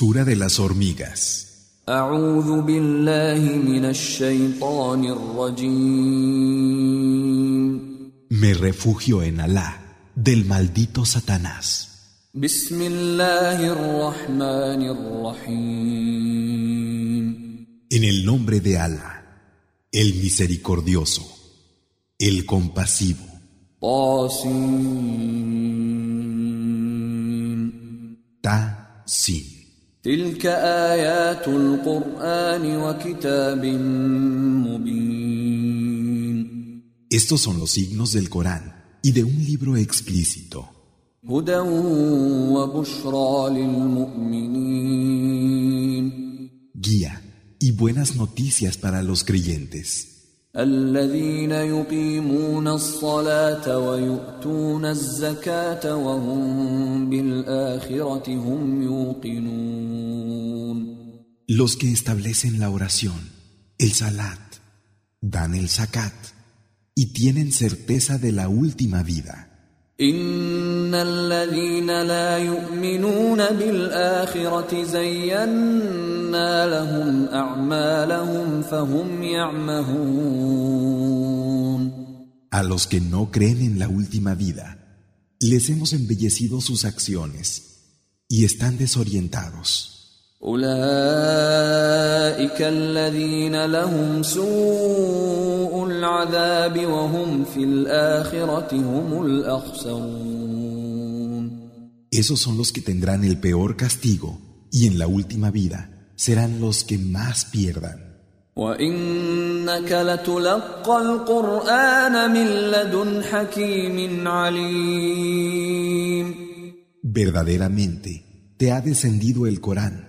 De las hormigas. Me refugio en Alá del maldito Satanás. En el nombre de Alá, el misericordioso, el compasivo. Ta sin. تلك آيات القرآن وكتاب مبين Estos son los signos del Corán y de un libro explícito, هدى وبشرى للمؤمنين guía y buenas noticias para los creyentes, الذين يقيمون الصلاة ويؤتون الزكاة وهم بالآخرة هم يوقنون los que establecen la oración, el salat, dan el zakat y tienen certeza de la última vida. إن الذين لا يؤمنون بالآخرة زينا لهم أعمالهم فهم يعمهون A los que no creen en la última vida, les hemos embellecido sus acciones y están desorientados. أولئك الذين لهم سوء العذاب وهم في الآخرة هم الأخسرون Esos son los que tendrán el peor castigo y en la última vida serán los que más pierdan. وإنك لتلقى القرآن من لدن حكيم عليم Verdaderamente te ha descendido el Corán,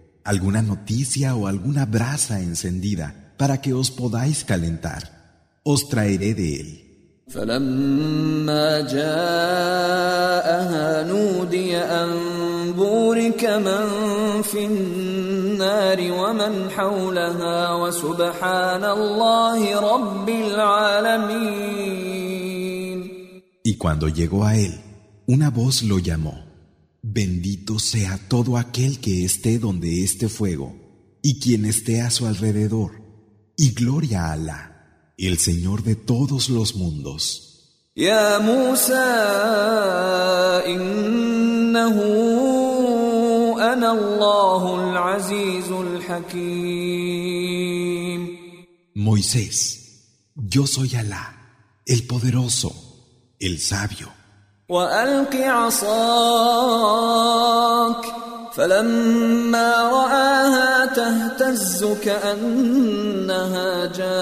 alguna noticia o alguna brasa encendida para que os podáis calentar, os traeré de él. فلما جاءها نودي أن بورك من في النار ومن حولها وسبحان الله رب العالمين Y cuando llegó a él, una voz lo llamó, bendito sea todo aquel que esté donde esté fuego y quien esté a su alrededor, y gloria a Alá, el Señor de todos los mundos. يا موسى إنه أنا الله العزيز الحكيم Moisés, yo soy Alá, el poderoso, el sabio. وألق عصاك فلما رآها تهتز كأنها جان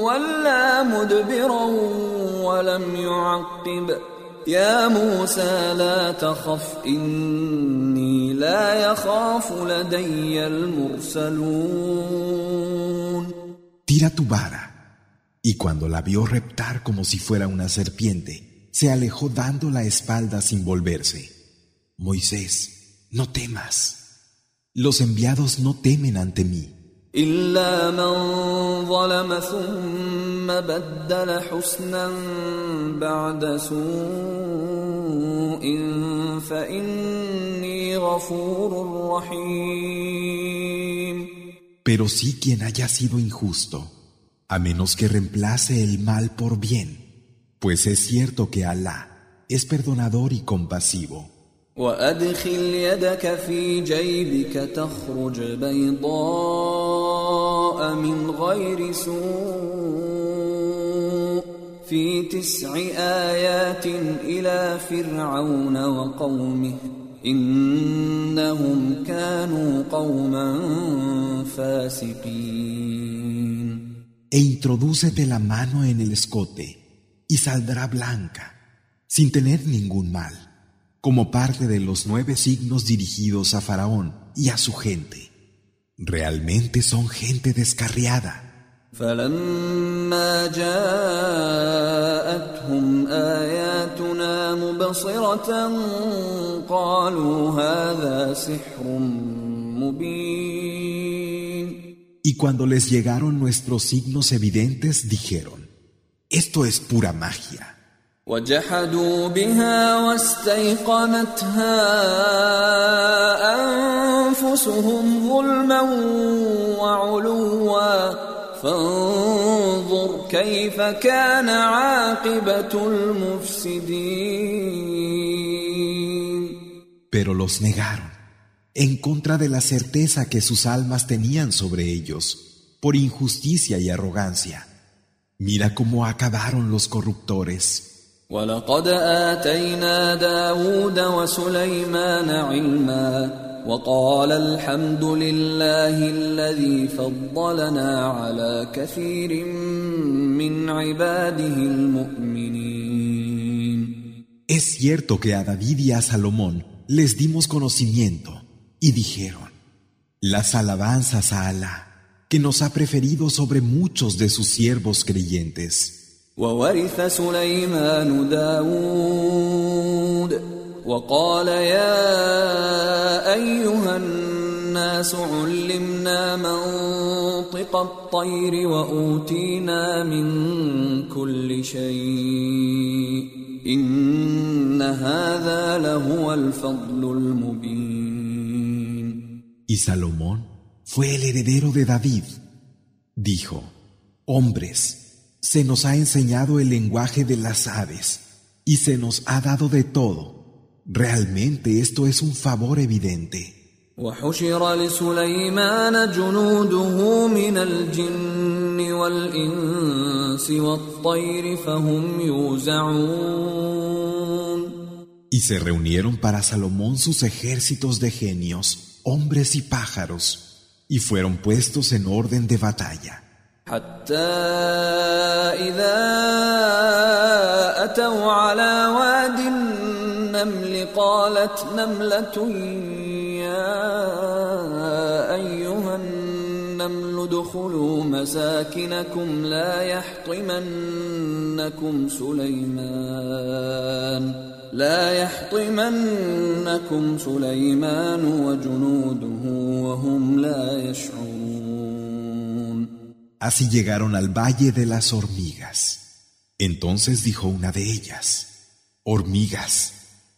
ولا مدبرا ولم يعقب يا موسى لا تخف إني لا يخاف لدي المرسلون Tira tu vara. Y cuando la vio reptar como si fuera una serpiente, se alejó dando la espalda sin volverse. Moisés, no temas. Los enviados no temen ante mí, إلا من ظلم ثم بدل حسنا بعد سوء فإني غفور رحيم pero sí quien haya sido injusto, a menos que reemplace el mal por bien, pues es cierto que Alá es perdonador y compasivo. وأدخل يدك في جيبك تخرج بيضاء من غير سوء في تسع آيات إلى فرعون وقومه إنهم كانوا قوما فاسقين E introdúcete la mano en el escote y saldrá blanca, sin tener ningún mal, como parte de los nueve signos dirigidos a Faraón y a su gente. Realmente son gente descarriada. فلما جاءتهم آياتنا مبصرة قالوا هذا سحر مبين Y cuando les llegaron nuestros signos evidentes, dijeron, esto es pura magia. وجحدوا بها واستيقنتها أنفسهم ظلما وعلوا فانظر كيف كان عاقبة المفسدين Pero los negaron, en contra de la certeza que sus almas tenían sobre ellos, por injusticia y arrogancia. Mira cómo acabaron los corruptores. ولقد آتينا داود وسليمان علما وقال الحمد لله الذي فضلنا على كثير من عباده المؤمنين Es cierto que a David y a Salomón les dimos conocimiento y dijeron, las alabanzas a Alá, que nos ha preferido sobre muchos de sus siervos creyentes. وورث سليمان داود وقال يا أيها الناس علمنا منطق الطير وأوتينا من كل شيء إن هذا لهو الفضل المبين Y Salomón fue el heredero de David. Dijo, hombres, se nos ha enseñado el lenguaje de las aves y se nos ha dado de todo. Realmente esto es un favor evidente. وحشر لسليمان جنوده من الجن والإنس والطير فهم يوزعون Y se reunieron para Salomón sus ejércitos de genios, hombres y pájaros, y fueron puestos en orden de batalla. حتى إذا أتوا على واد النمل قالت نملة يا أيها النمل ادخلوا مساكنكم لا يحطمنكم سليمان لا يحطمنكم سليمان وجنوده وهم لا يشعرون Así llegaron al valle de las hormigas. Entonces dijo una de ellas, Hormigas,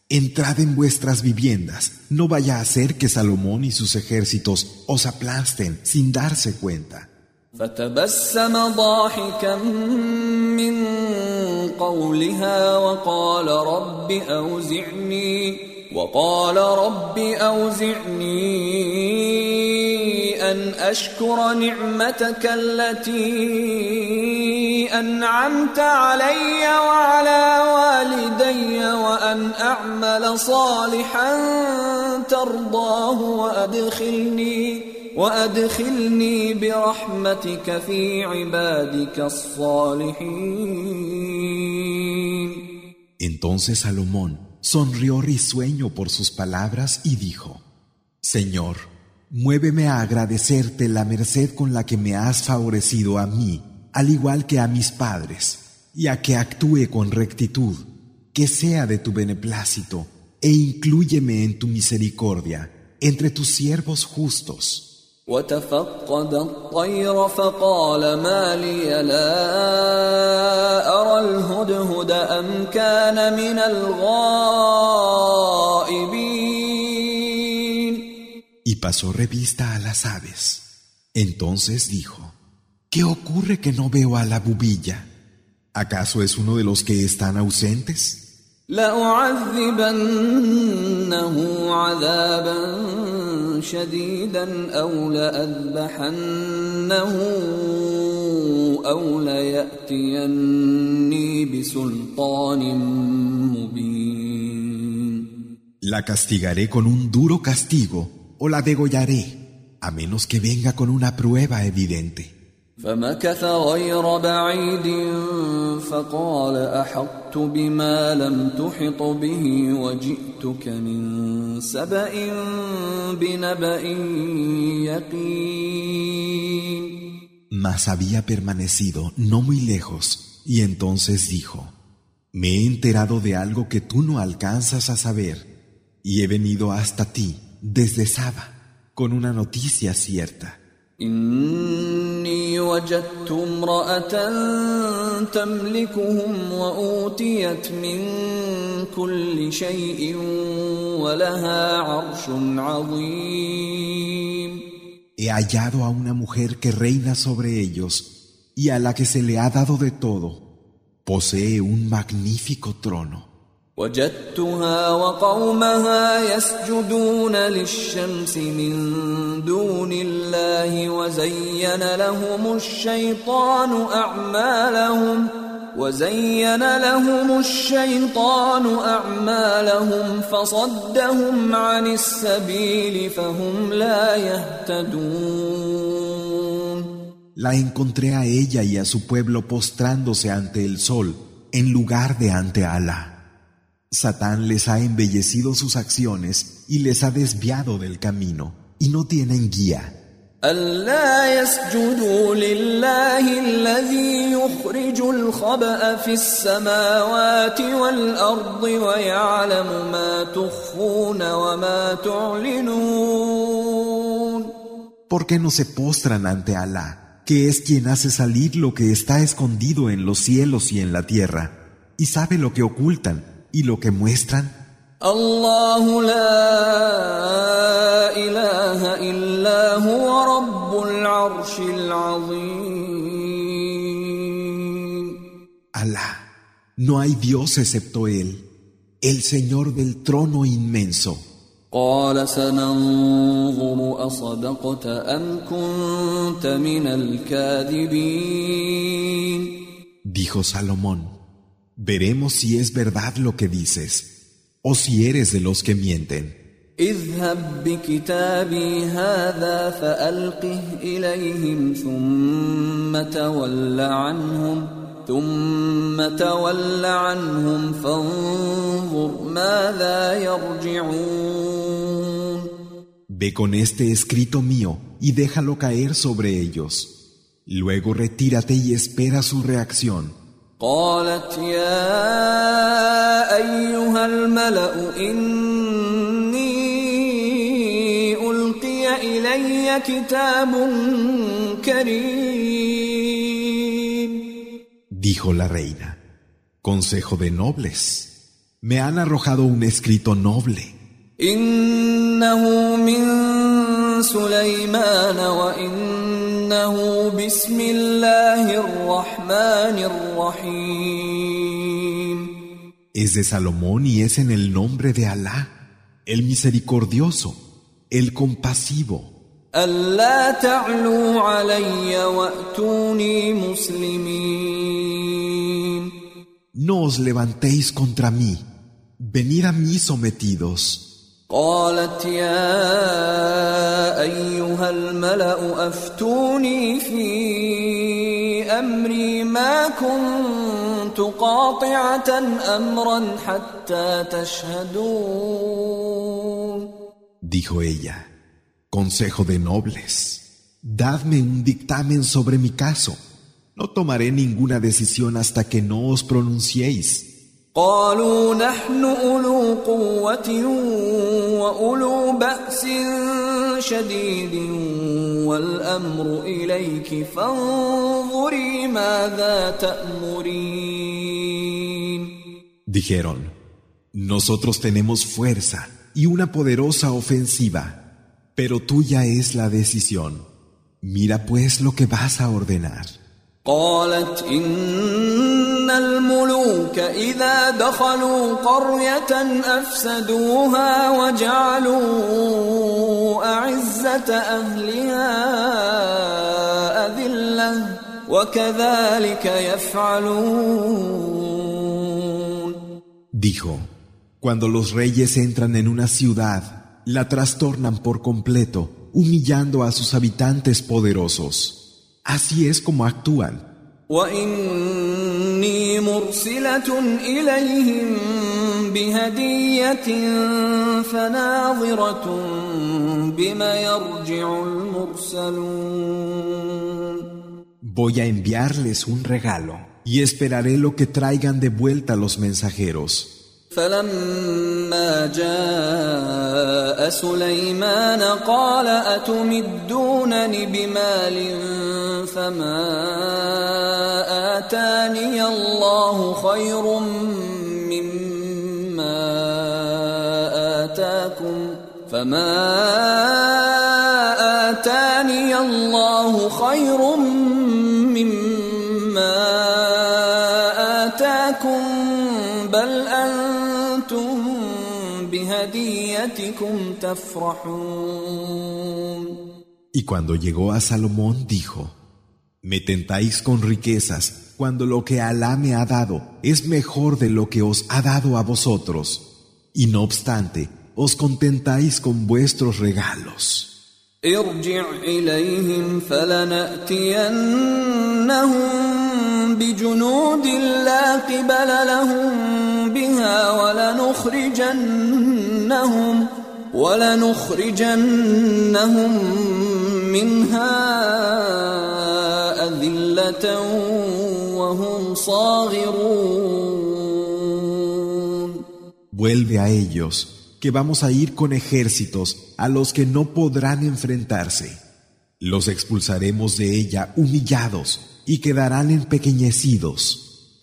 entrad en vuestras viviendas, no vaya a ser que Salomón y sus ejércitos os aplasten sin darse cuenta. قولها وقال رب أوزعني وقال رب أوزعني أن أشكر نعمتك التي أنعمت علي وعلى والدي وأن أعمل صالحا ترضاه وأدخلني وأدخلني برحمتك في عبادك الصالحين Entonces Salomón sonrió risueño por sus palabras y dijo, Señor, muéveme a agradecerte la merced con la que me has favorecido a mí, al igual que a mis padres, y a que actúe con rectitud, que sea de tu beneplácito, e inclúyeme en tu misericordia entre tus siervos justos. وتفقد الطير فقال ما لي لا أرى الهدهد أم كان من الغائبين Y pasó revista a las aves. Entonces dijo, ¿qué ocurre que no veo a la bubilla? ¿Acaso es uno de los que están ausentes? لأعذبنه عذابا شديدا أو لأذبحنه أو ليأتيني بسلطان مبين La castigaré con un duro castigo o la degollaré, a menos que venga con una prueba evidente. فمكث غير بعيد فقال احطت بما لم تحط به وجئتك من سبا بنبا يقين Mas había permanecido no muy lejos y entonces dijo, Me he enterado de algo que tú no alcanzas a saber y he venido hasta ti desde Saba con una noticia cierta. إني وجدت امرأة تملكهم وأوتيت من كل شيء ولها عرش عظيم He hallado a una mujer que reina sobre ellos y a la que se le ha dado de todo. Posee un magnífico trono. وجدتها وقومها يسجدون للشمس من دون الله وزين لهم الشيطان أعمالهم وزين لهم الشيطان أعمالهم فصدهم عن السبيل فهم لا يهتدون La encontré a ella y a su pueblo postrándose ante el sol en lugar de ante Alá. Satán les ha embellecido sus acciones y les ha desviado del camino y no tienen guía. ألا يسجدوا لله الذي يخرج الخبأ في السماوات والأرض ويعلم ما تخفون وما تعلنون ¿Por qué no se postran ante Alá, que es quien hace salir lo que está escondido en los cielos y en la tierra, y sabe lo que ocultan y lo que muestran? الله لا إله إلا هو رب العرش العظيم Alá, no hay Dios excepto Él, el Señor del trono inmenso. قال سننظر أصدقت أم كنت من الكاذبين Dijo Salomón, veremos si es verdad lo que dices, o si eres de los que mienten. اذهب بكتابي هذا فألقه إليهم ثم تول عنهم ثم تول عنهم فانظر ماذا يرجعون Ve con este escrito mío y déjalo caer sobre ellos. Luego retírate y espera su reacción. قالت يا أيها الملأ إني ألقي إلي كتاب كريم Dijo la reina, consejo de nobles, me han arrojado un escrito noble. إنه من سليمان وإنه بسم الله الرحمن Es de Salomón y es en el nombre de Alá, el misericordioso, el compasivo. ألا تعلوا علي وأتوني مسلمين No os levantéis contra mí, venid a mí sometidos. قالت يا أيها الملأ أفتوني في أمري ما كنت قاطعة أمرا حتى تشهدون Dijo ella, Consejo de nobles, dadme un dictamen sobre mi caso. No tomaré ninguna decisión hasta que no os pronunciéis. قالوا نحن أولو قوة وأولو بأس شديد والأمر إليك فانظري ماذا تأمرين Dijeron, nosotros tenemos fuerza y una poderosa ofensiva, pero tuya es la decisión. Mira pues lo que vas a ordenar. قالت إن الملوك إذا دخلوا قرية أفسدوها وجعلوا أعزة أهلها أذلة وكذلك يفعلون Dijo, cuando los reyes entran en una ciudad, la trastornan por completo, humillando a sus habitantes poderosos. Así es como actúan. وإني مرسلة إليهم بهدية فناظرة بما يرجع المرسلون Voy a enviarles un regalo y esperaré lo que traigan de vuelta los mensajeros. جاء سليمان قال أتمدونني بمال فما آتاني الله خير مما آتاكم فما آتاني الله خير مما Y cuando llegó a Salomón dijo, Me tentáis con riquezas cuando lo que Alá me ha dado es mejor de lo que os ha dado a vosotros. Y no obstante, os contentáis con vuestros regalos. ارجع إليهم فلنأتينهم بجنود لا قبل لهم بها ولنخرجنهم ولنخرجنهم منها أذلة وهم صاغرون. Vuelve a ellos, que vamos a ir con ejércitos a los que no podrán enfrentarse. Los expulsaremos de ella humillados y quedarán empequeñecidos.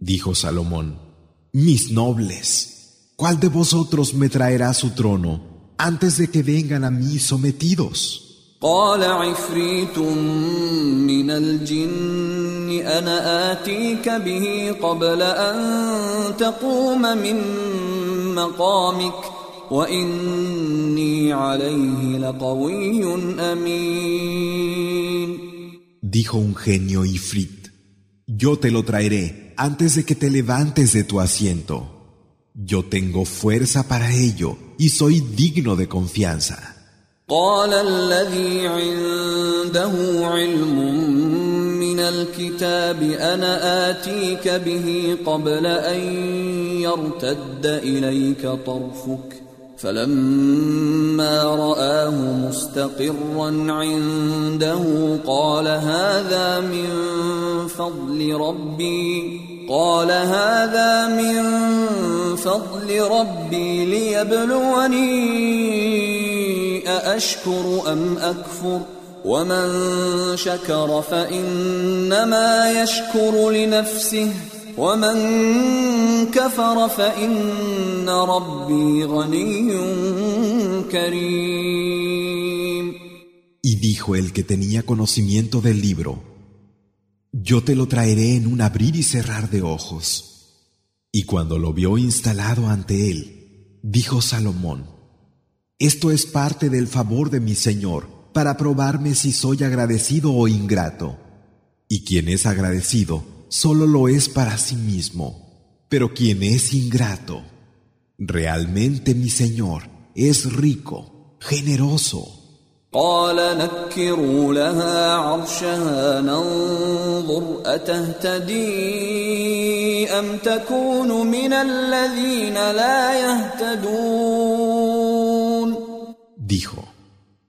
Dijo Salomón, mis nobles, ¿cuál de vosotros me traerá su trono antes de que vengan a mí sometidos? قال عفريت من الجن أنا آتيك به قبل أن تقوم من مقامك وإني عليه لقوي أمين Dijo un genio Ifrit, Yo te lo traeré antes de que te levantes de tu asiento. Yo tengo fuerza para ello y soy digno de confianza. قال الذي عنده علم من الكتاب انا اتيك به قبل ان يرتد اليك طرفك فلما راه مستقرا عنده قال هذا من فضل ربي قال هذا من فضل ربي ليبلوني أأشكر أم أكفر ومن شكر فإنما يشكر لنفسه ومن كفر فإن ربي غني كريم. Y dijo el que tenía conocimiento del libro, Yo te lo traeré en un abrir y cerrar de ojos. Y cuando lo vio instalado ante él, dijo Salomón, Esto es parte del favor de mi Señor para probarme si soy agradecido o ingrato. Y quien es agradecido solo lo es para sí mismo, pero quien es ingrato, realmente mi Señor es rico, generoso. قال نكروا لها عرشها ننظر أتهتدي أم تكون من الذين لا يهتدون Dijo,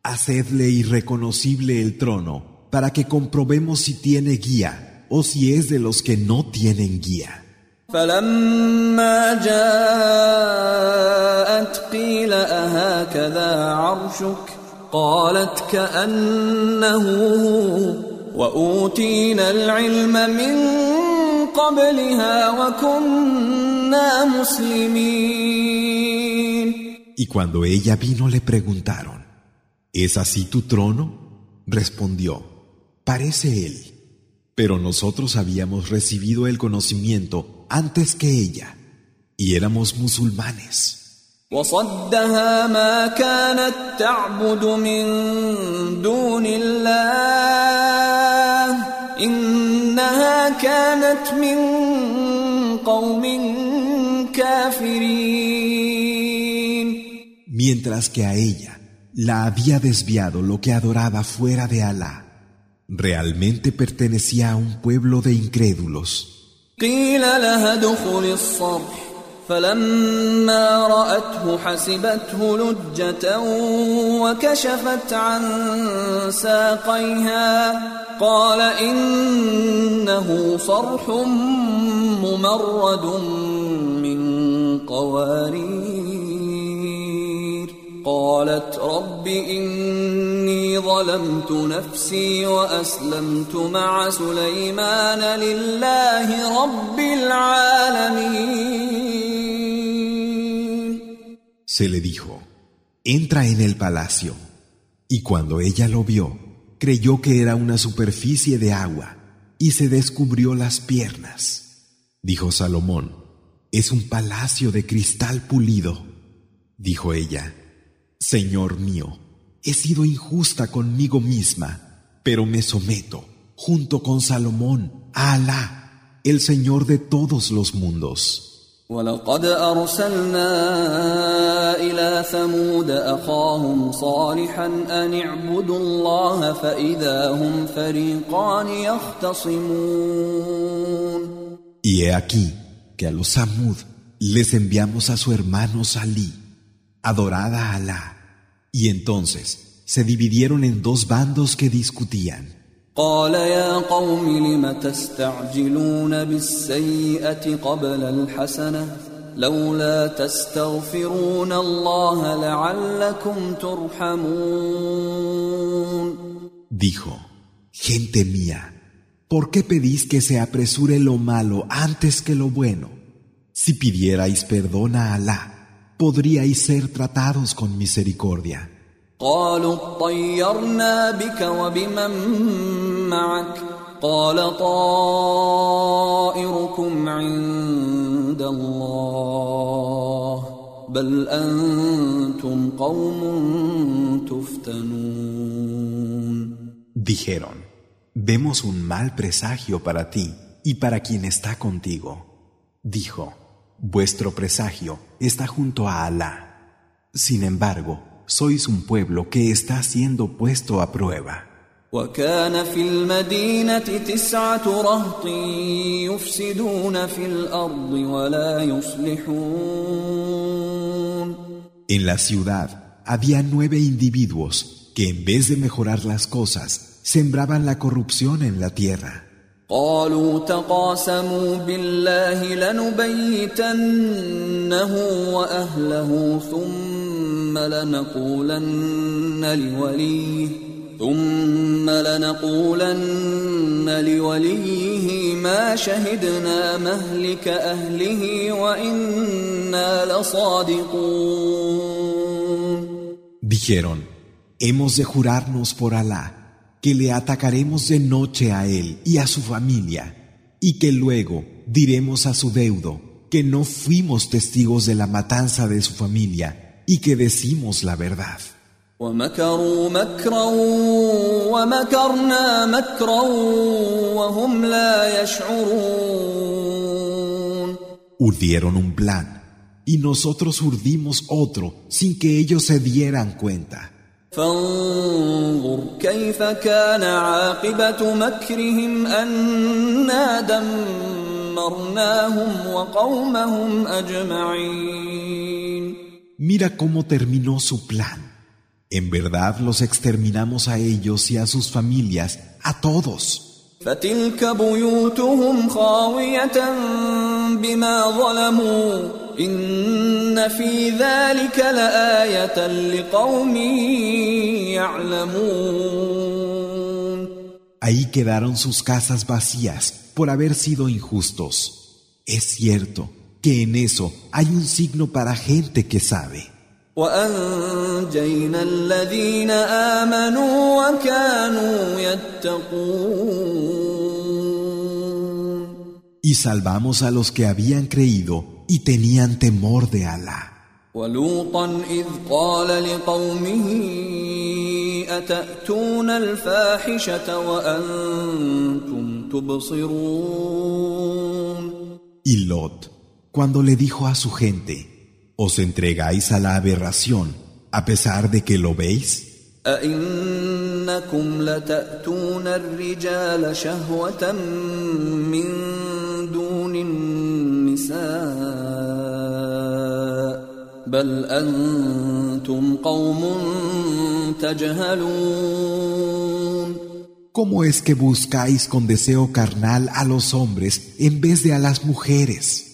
Hacedle irreconocible el trono para que comprobemos si tiene guía o si es de los que no tienen guía. فلما جاءت قيل أهكذا عرشك قالت كأنه هو وأوتينا العلم من قبلها وكنا مسلمين Y cuando ella vino le preguntaron, ¿Es así tu trono? Respondió, parece él. Pero nosotros habíamos recibido el conocimiento antes que ella, y éramos musulmanes. mientras que a ella la había desviado lo que adoraba fuera de Alá realmente pertenecía a un pueblo de incrédulos. قيل فلما رأته حسبته لجة وكشفت عن ساقيها قال إنه صرح ممرد من قوارير قالت رب إني ظلمت نفسي وأسلمت مع سليمان لله رب العالمين Se le dijo, entra en el palacio. Y cuando ella lo vio, creyó que era una superficie de agua y se descubrió las piernas. Dijo Salomón, es un palacio de cristal pulido. Dijo ella, Señor mío, he sido injusta conmigo misma, pero me someto, junto con Salomón, a Alá, el Señor de todos los mundos. ولقد أرسلنا إلى ثمود أخاهم صالحا أن اعبدوا الله فإذا هم فريقان يختصمون Y he aquí que a los Samud les enviamos a su hermano Salí, adorada a Alá, y entonces se dividieron en dos bandos que discutían. قال يا قوم لم تستعجلون بالسيئة قبل الحسنة لولا تستغفرون الله لعلكم ترحمون Dijo, gente mía, ¿por qué pedís que se apresure lo malo antes que lo bueno? Si pidierais perdón a Alá, podríais ser tratados con misericordia. قالوا اطيرنا بك وبمن معك قال طائركم عند الله بل انتم قوم تفتنون Dijeron, vemos un mal presagio para ti y para quien está contigo. Dijo, vuestro presagio está junto a Alá. Sin embargo, sois un pueblo que está siendo puesto a prueba. وكان في المدينة تسعة رهط يفسدون في الأرض ولا يصلحون En la ciudad había nueve individuos que en vez de mejorar las cosas, sembraban la corrupción en la tierra. قالوا تقاسموا بالله لنبيتنه وأهله ثم لنقولن لوليه ثم لنقولن لوليه ما شهدنا مهلك أهله وإنا لصادقون. Dijeron, hemos de jurarnos por Alá que le atacaremos de noche a él y a su familia, y que luego diremos a su deudo que no fuimos testigos de la matanza de su familia y que decimos la verdad. Urdieron un plan y nosotros urdimos otro sin que ellos se dieran cuenta. فانظر كيف كان عاقبة مكرهم أنا دمرناهم وقومهم أجمعين Mira cómo terminó su plan. En verdad los exterminamos a ellos y a sus familias, a todos. فتلك بيوتهم خاوية بما ظلموا إن في ذلك لآية لقوم يعلمون Ahí quedaron sus casas vacías por haber sido injustos. Es cierto que en eso hay un signo para gente que sabe. وأنجينا الذين آمنوا وكانوا يتقون Y salvamos a los que habían creído y tenían temor de Alá. ولوطا إذ قال لقومه أتأتون الفاحشة وأنتم تبصرون Y Lot, cuando le dijo a su gente, os entregáis a la aberración a pesar de que lo veis? أئنكم لتأتون الرجال شهوة من دون النساء بل أنتم قوم تجهلون ¿Cómo es que buscáis con deseo carnal a los hombres en vez de a las mujeres?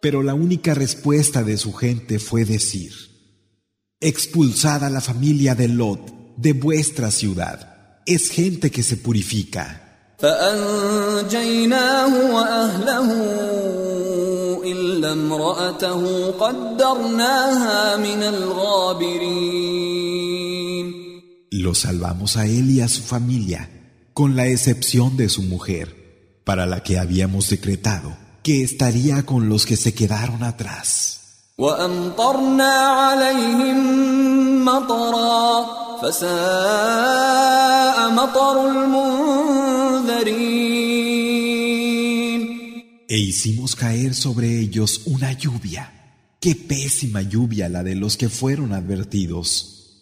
Pero la única respuesta de su gente fue decir, expulsada la familia de Lot de vuestra ciudad, es gente que se purifica. Lo salvamos a él y a su familia, con la excepción de su mujer, para la que habíamos decretado que estaría con los que se quedaron atrás. E hicimos caer sobre ellos una lluvia. Qué pésima lluvia la de los que fueron advertidos.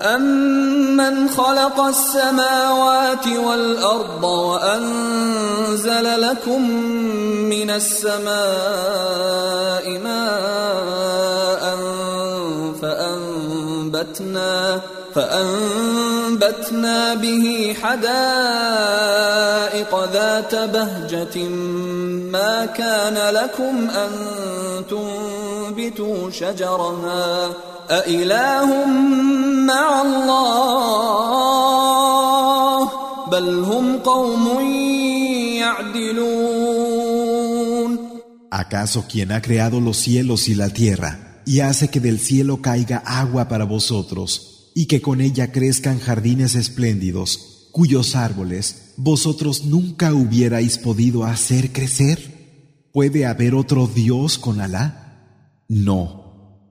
أمن خلق السماوات والأرض وأنزل لكم من السماء ماء فأنبتنا فأنبتنا به حدائق ذات بهجة ما كان لكم أن تنبتوا شجرها. أإله مع الله بل هم قوم يعدلون ¿Acaso quien ha creado los cielos y la tierra y hace que del cielo caiga agua para vosotros y que con ella crezcan jardines espléndidos, cuyos árboles vosotros nunca hubierais podido hacer crecer? ¿Puede haber otro Dios con Alá? No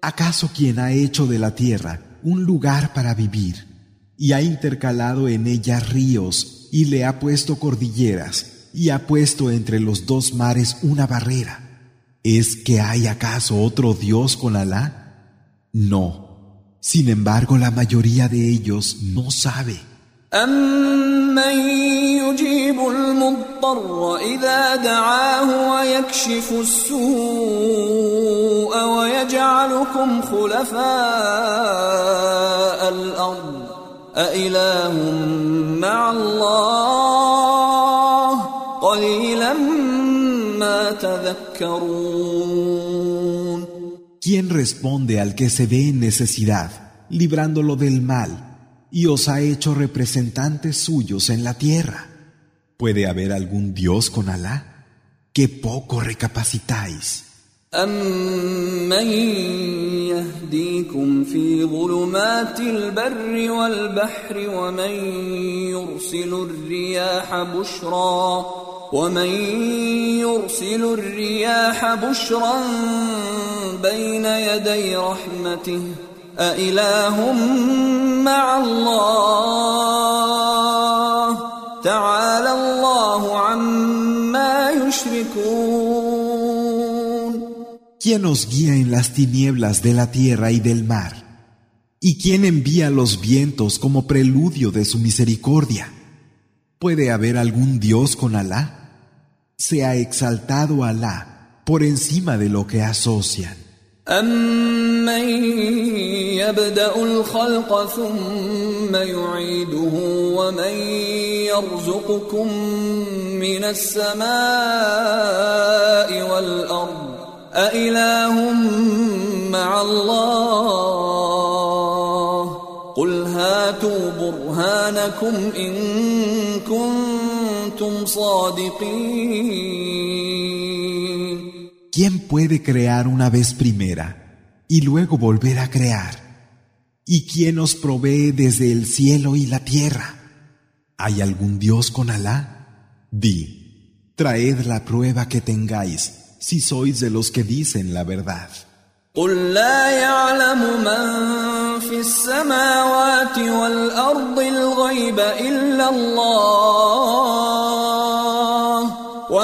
¿Acaso quien ha hecho de la tierra un lugar para vivir y ha intercalado en ella ríos y le ha puesto cordilleras y ha puesto entre los dos mares una barrera? ¿Es que hay acaso otro Dios con Alá? No. Sin embargo, la mayoría de ellos no sabe. أمن يجيب المضطر إذا دعاه ويكشف السوء ويجعلكم خلفاء الأرض أإله مع الله قليلا ما تذكرون ¿Quién responde al que se ve en necesidad, librándolo del mal? y os ha hecho representantes suyos en la tierra. ¿Puede haber algún Dios con Alá? ¡Qué poco recapacitáis! أَمَّن يَهْدِيكُمْ فِي ظُلُمَاتِ الْبَرِّ وَالْبَحْرِ وَمَن يُرْسِلُ الرِّيَاحَ بُشْرًا ومن يرسل الرياح بشرا بين يدي رحمته أإله مع الله تعالى الله عما يشركون ¿Quién nos guía en las tinieblas de la tierra y del mar? ¿Y quién envía los vientos como preludio de su misericordia? ¿Puede haber algún Dios con Alá? Sea exaltado Alá por encima de lo que asocian. أَمَّن يَبْدَأُ الْخَلْقَ ثُمَّ يُعِيدُهُ وَمَن يَرْزُقُكُم مِّنَ السَّمَاءِ وَالْأَرْضِ أَإِلَٰهٌ مَّعَ اللَّهِ قُلْ هَاتُوا بُرْهَانَكُمْ إِن كُنتُمْ صَادِقِينَ ¿Quién puede crear una vez primera y luego volver a crear? ¿Y quién os provee desde el cielo y la tierra? ¿Hay algún Dios con Alá? Di, traed la prueba que tengáis si sois de los que dicen la verdad. قل لا يعلم من في السماوات والأرض الغيب إلا الله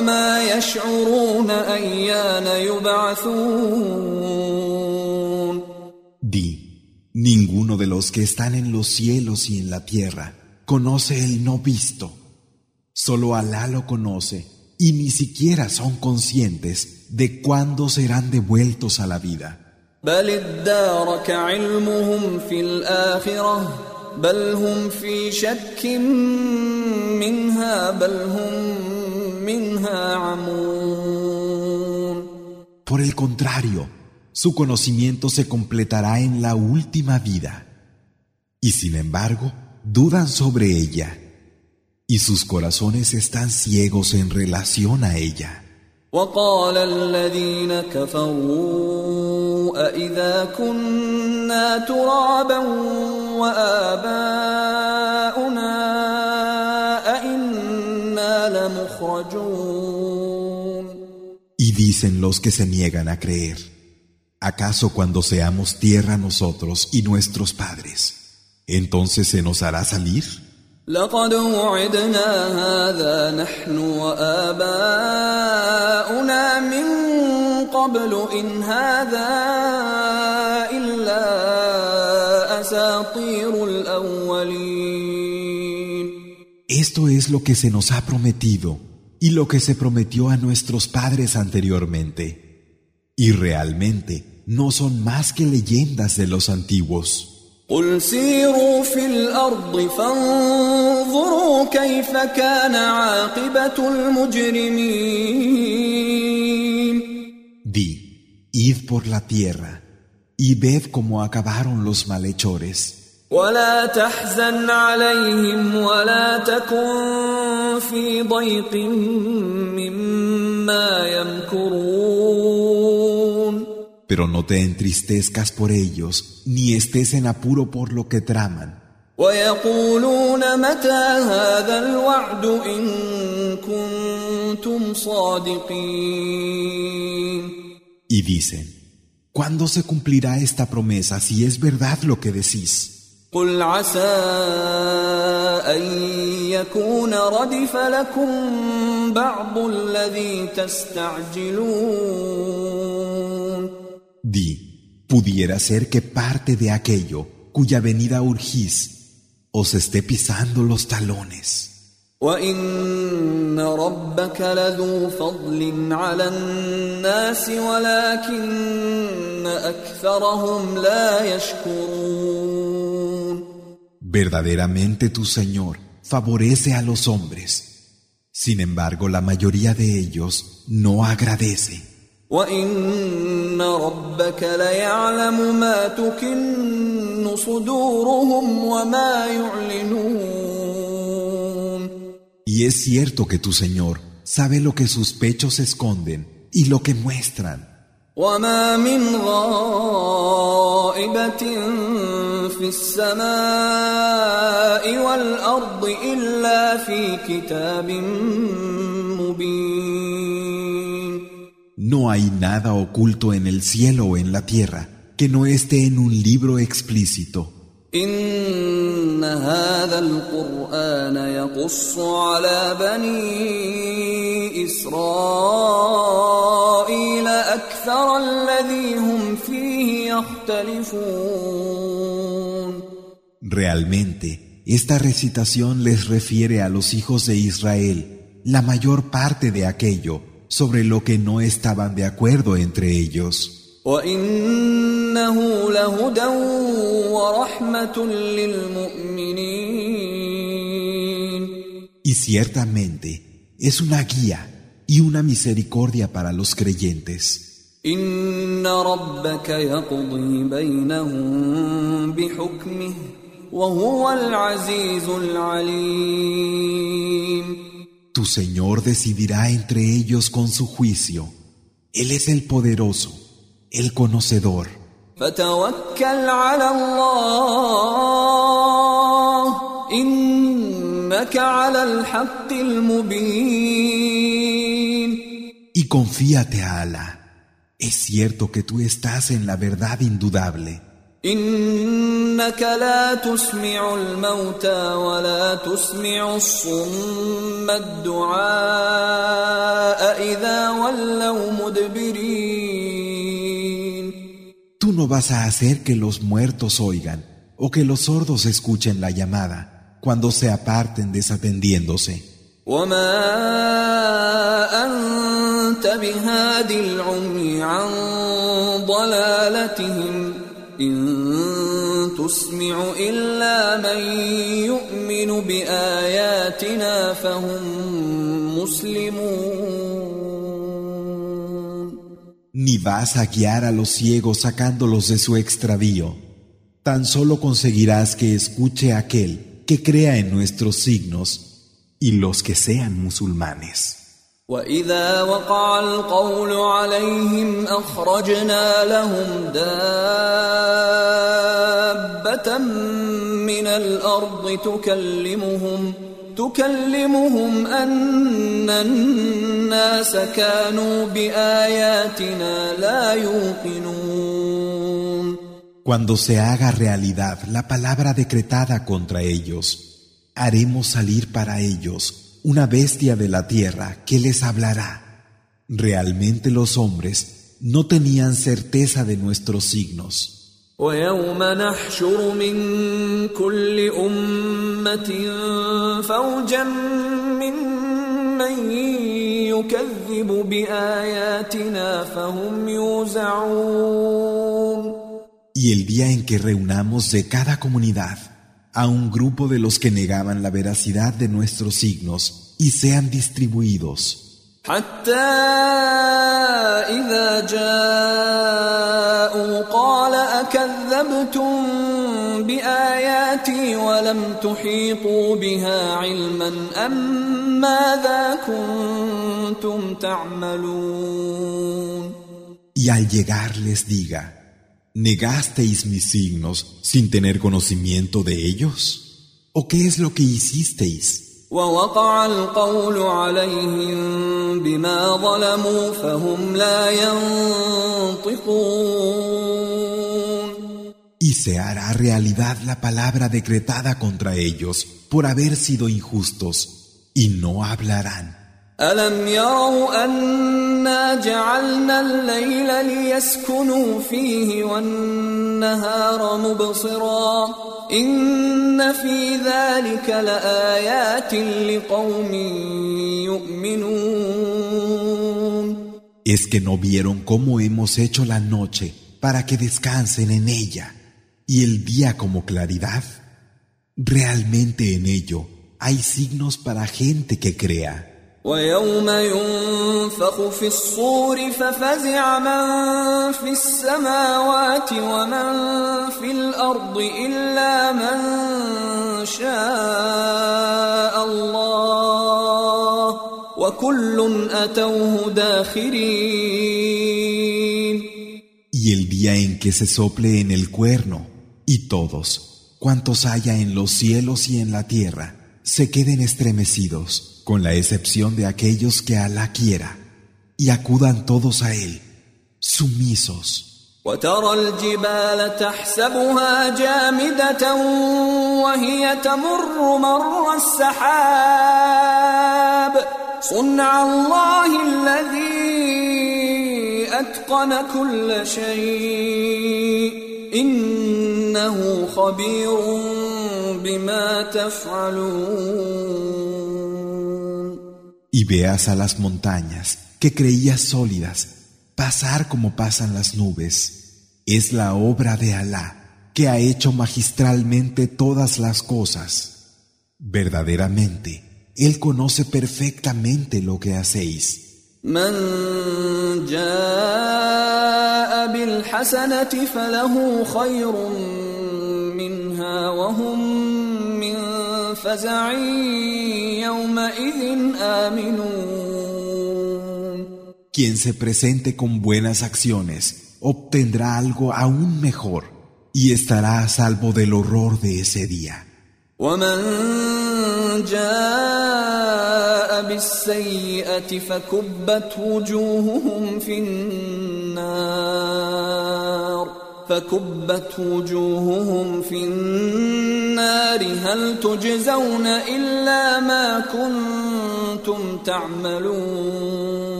وما يشعرون أيان يبعثون Di, ninguno de los que están en los cielos y en la tierra conoce el no visto. Solo Alá lo conoce y ni siquiera son conscientes de cuándo serán devueltos a la vida. بل ادارك علمهم في الآخرة بل هم في شك منها بل هم منها عمون Por el contrario, su conocimiento se completará en la última vida. Y sin embargo, dudan sobre ella. Y sus corazones están ciegos en relación a ella. وقال الذين كفروا أإذا كنا ترابا وآباؤنا Y dicen los que se niegan a creer, ¿acaso cuando seamos tierra nosotros y nuestros padres, entonces se nos hará salir? لقد وعدنا هذا نحن وآباؤنا من قبل إن هذا إلا أساطير الأولين Esto es lo que se nos ha prometido y lo que se prometió a nuestros padres anteriormente. Y realmente no son más que leyendas de los antiguos. قل سيروا في الأرض فانظروا كيف كان عاقبة المجرمين Di, id por la tierra y ved cómo acabaron los malhechores. ولا تحزن عليهم ولا تكن في ضيق مما يمكرون Pero no te entristezcas por ellos, ni estés en apuro por lo que traman. ويقولون متى هذا الوعد إن كنتم صادقين Y dicen, ¿cuándo se cumplirá esta promesa si es verdad lo que decís? قل عسى أن يكون ردف لكم بعض الذي تستعجلون Di, pudiera ser que parte de aquello cuya venida urgís os esté pisando los talones. وإن ربك لذو فضل على الناس ولكن أكثرهم لا يشكرون Verdaderamente tu Señor favorece a los hombres. Sin embargo, la mayoría de ellos no agradece. وإن ربك ليعلم ما تكن صدورهم وما يعلنون Y es cierto que tu Señor sabe lo que sus pechos esconden y lo que muestran. وما من غائبة في السماء والأرض إلا في كتاب مبين مبين No hay nada oculto en el cielo o en la tierra que no esté en un libro explícito. إن هذا القرآن يقص على بني إسرائيل أكثر الذي هم فيه يختلفون Realmente, esta recitación les refiere a los hijos de Israel la mayor parte de aquello sobre lo que no estaban de acuerdo entre ellos. وإنه لهدى ورحمة للمؤمنين Y ciertamente es una guía y una misericordia para los creyentes. إن ربك يقضي بينهم بحكمه وهو العزيز العليم Tu Señor decidirá entre ellos con su juicio. Él es el poderoso, el conocedor. فتوكل على الله إنك على الحق المبين Y confíate a Alá. Es cierto que tú estás en la verdad indudable. إنك لا تسمع الموتى ولا تسمع الصم الدعاء إذا ولوا مدبرين Tú no vas a hacer que los muertos oigan o que los sordos escuchen la llamada cuando se aparten desatendiéndose. وما أنت بهاد العمي عن ضلالتهم إن تسمع إلا من يؤمن بآياتنا فهم مسلمون Ni vas a guiar a los ciegos sacándolos de su extravío. Tan solo conseguirás que escuche aquel que crea en nuestros signos y los que sean musulmanes. وإذا وقع القول عليهم أخرجنا لهم دابة من الأرض تكلمهم تكلمهم أن الناس كانوا بآياتنا لا يوقنون Cuando se haga realidad la palabra decretada contra ellos, haremos salir para ellos una bestia de la tierra que les hablará. Realmente los hombres no tenían certeza de nuestros signos. ويوم نحشر من كل أمة فوجا ممن يكذب بآياتنا فهم يوزعون Y el día en que reunamos de cada comunidad a un grupo de los que negaban la veracidad de nuestros signos y sean distribuidos. حتى إذا جاءوا قال أكذبتم بآياتي ولم تحيطوا بها علما أم ماذا كنتم تعملون Y al llegar les diga, ¿Negasteis mis signos sin tener conocimiento de ellos? ¿O qué es lo que hicisteis? Y se hará realidad la palabra decretada contra ellos por haber sido injustos, y no hablarán. ألم يروا أنا جعلنا الليل ليسكنوا فيه والنهار مبصرا إن في ذلك لآيات لقوم يؤمنون ¿Es que no vieron cómo hemos hecho la noche para que descansen en ella y el día como claridad? Realmente en ello hay signos para gente que crea. ويوم ينفخ في الصور ففزع من في السماوات ومن في الأرض إلا من شاء الله وكل أتوه داخرين Y el día en que se sople en el cuerno, y todos, cuantos haya en los cielos y en la tierra, se queden estremecidos, con la excepción de aquellos que Alá quiera, y acudan todos a Él, sumisos. وترى الجبال تحسبها جامدة وهي تمر مر السحاب صنع الله الذي أتقن كل شيء إنه خبير بما تفعلون y veas a las montañas que creías sólidas pasar como pasan las nubes. Es la obra de Alá, que ha hecho magistralmente todas las cosas. Verdaderamente, Él conoce perfectamente lo que hacéis. Quien se presente con buenas acciones obtendrá algo aún mejor y estará a salvo del horror de ese día.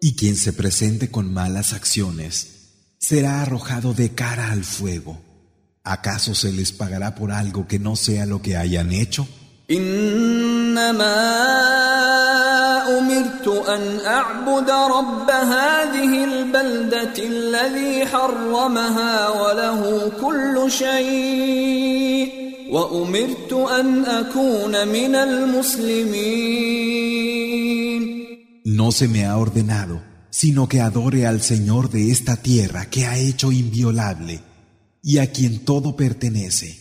Y quien se presente con malas acciones será arrojado de cara al fuego. ¿Acaso se les pagará por algo que no sea lo que hayan hecho? No se me ha ordenado, sino que adore al Señor de esta tierra que ha hecho inviolable y a quien todo pertenece.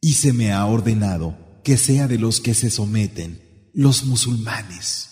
Y se me ha ordenado que sea de los que se someten, los musulmanes.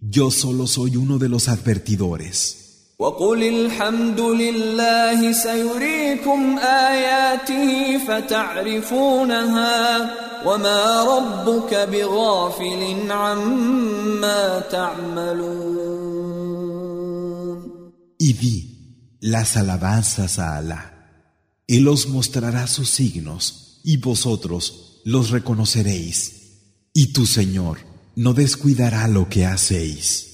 yo solo soy uno de los advertidores. وقل الحمد لله سيريكم آياته فتعرفونها وما ربك بغافل عما تعملون Y di las alabanzas a Alá. Él os mostrará sus signos y vosotros los reconoceréis. Y tu Señor no descuidará lo que hacéis.